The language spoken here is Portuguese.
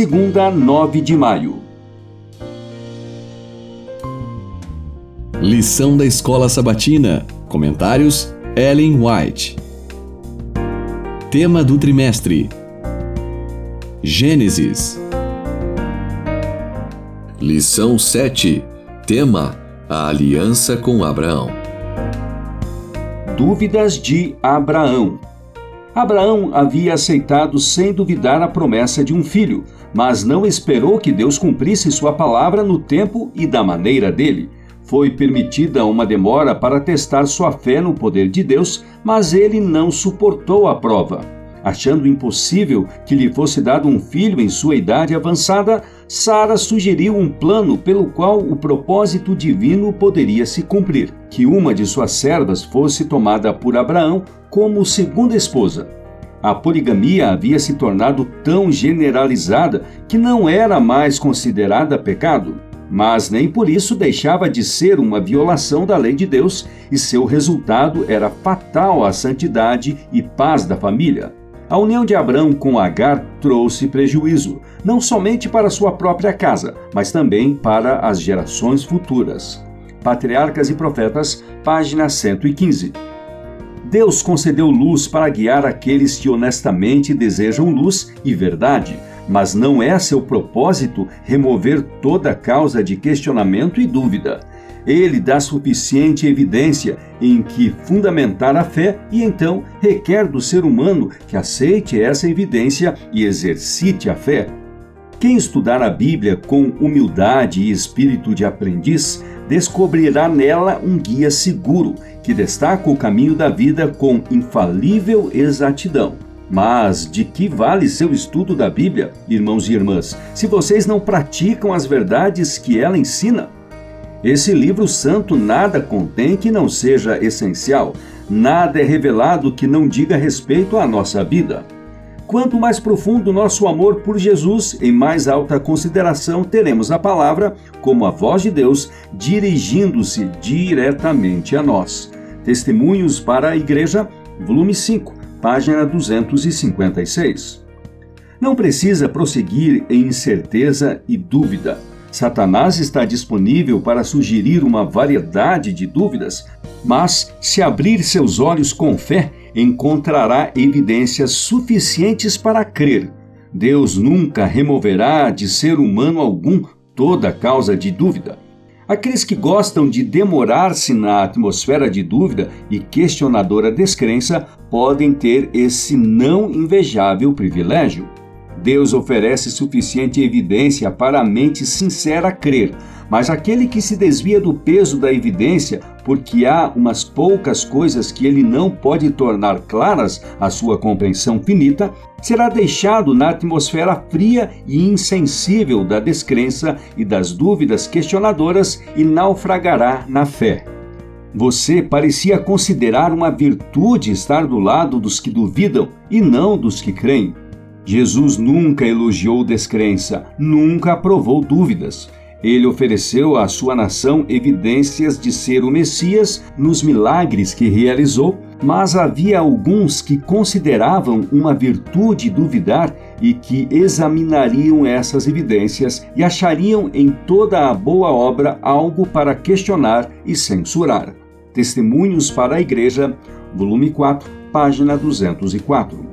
segunda, 9 de maio. Lição da Escola Sabatina. Comentários: Ellen White. Tema do trimestre: Gênesis. Lição 7. Tema: A aliança com Abraão. Dúvidas de Abraão. Abraão havia aceitado sem duvidar a promessa de um filho, mas não esperou que Deus cumprisse sua palavra no tempo e da maneira dele. Foi permitida uma demora para testar sua fé no poder de Deus, mas ele não suportou a prova. Achando impossível que lhe fosse dado um filho em sua idade avançada, Sara sugeriu um plano pelo qual o propósito divino poderia se cumprir: que uma de suas servas fosse tomada por Abraão como segunda esposa. A poligamia havia se tornado tão generalizada que não era mais considerada pecado, mas nem por isso deixava de ser uma violação da lei de Deus e seu resultado era fatal à santidade e paz da família. A união de Abraão com Agar trouxe prejuízo, não somente para sua própria casa, mas também para as gerações futuras. Patriarcas e Profetas, página 115. Deus concedeu luz para guiar aqueles que honestamente desejam luz e verdade, mas não é seu propósito remover toda causa de questionamento e dúvida. Ele dá suficiente evidência em que fundamentar a fé e então requer do ser humano que aceite essa evidência e exercite a fé. Quem estudar a Bíblia com humildade e espírito de aprendiz descobrirá nela um guia seguro que destaca o caminho da vida com infalível exatidão. Mas de que vale seu estudo da Bíblia, irmãos e irmãs, se vocês não praticam as verdades que ela ensina? Esse livro santo nada contém que não seja essencial, nada é revelado que não diga respeito à nossa vida. Quanto mais profundo nosso amor por Jesus, em mais alta consideração teremos a palavra como a voz de Deus dirigindo-se diretamente a nós. Testemunhos para a Igreja, volume 5, página 256. Não precisa prosseguir em incerteza e dúvida Satanás está disponível para sugerir uma variedade de dúvidas, mas se abrir seus olhos com fé, encontrará evidências suficientes para crer. Deus nunca removerá de ser humano algum toda causa de dúvida. Aqueles que gostam de demorar-se na atmosfera de dúvida e questionadora descrença podem ter esse não invejável privilégio. Deus oferece suficiente evidência para a mente sincera crer, mas aquele que se desvia do peso da evidência, porque há umas poucas coisas que ele não pode tornar claras à sua compreensão finita, será deixado na atmosfera fria e insensível da descrença e das dúvidas questionadoras e naufragará na fé. Você parecia considerar uma virtude estar do lado dos que duvidam e não dos que creem. Jesus nunca elogiou descrença, nunca aprovou dúvidas. Ele ofereceu à sua nação evidências de ser o Messias nos milagres que realizou, mas havia alguns que consideravam uma virtude duvidar e que examinariam essas evidências e achariam em toda a boa obra algo para questionar e censurar. Testemunhos para a Igreja, volume 4, página 204.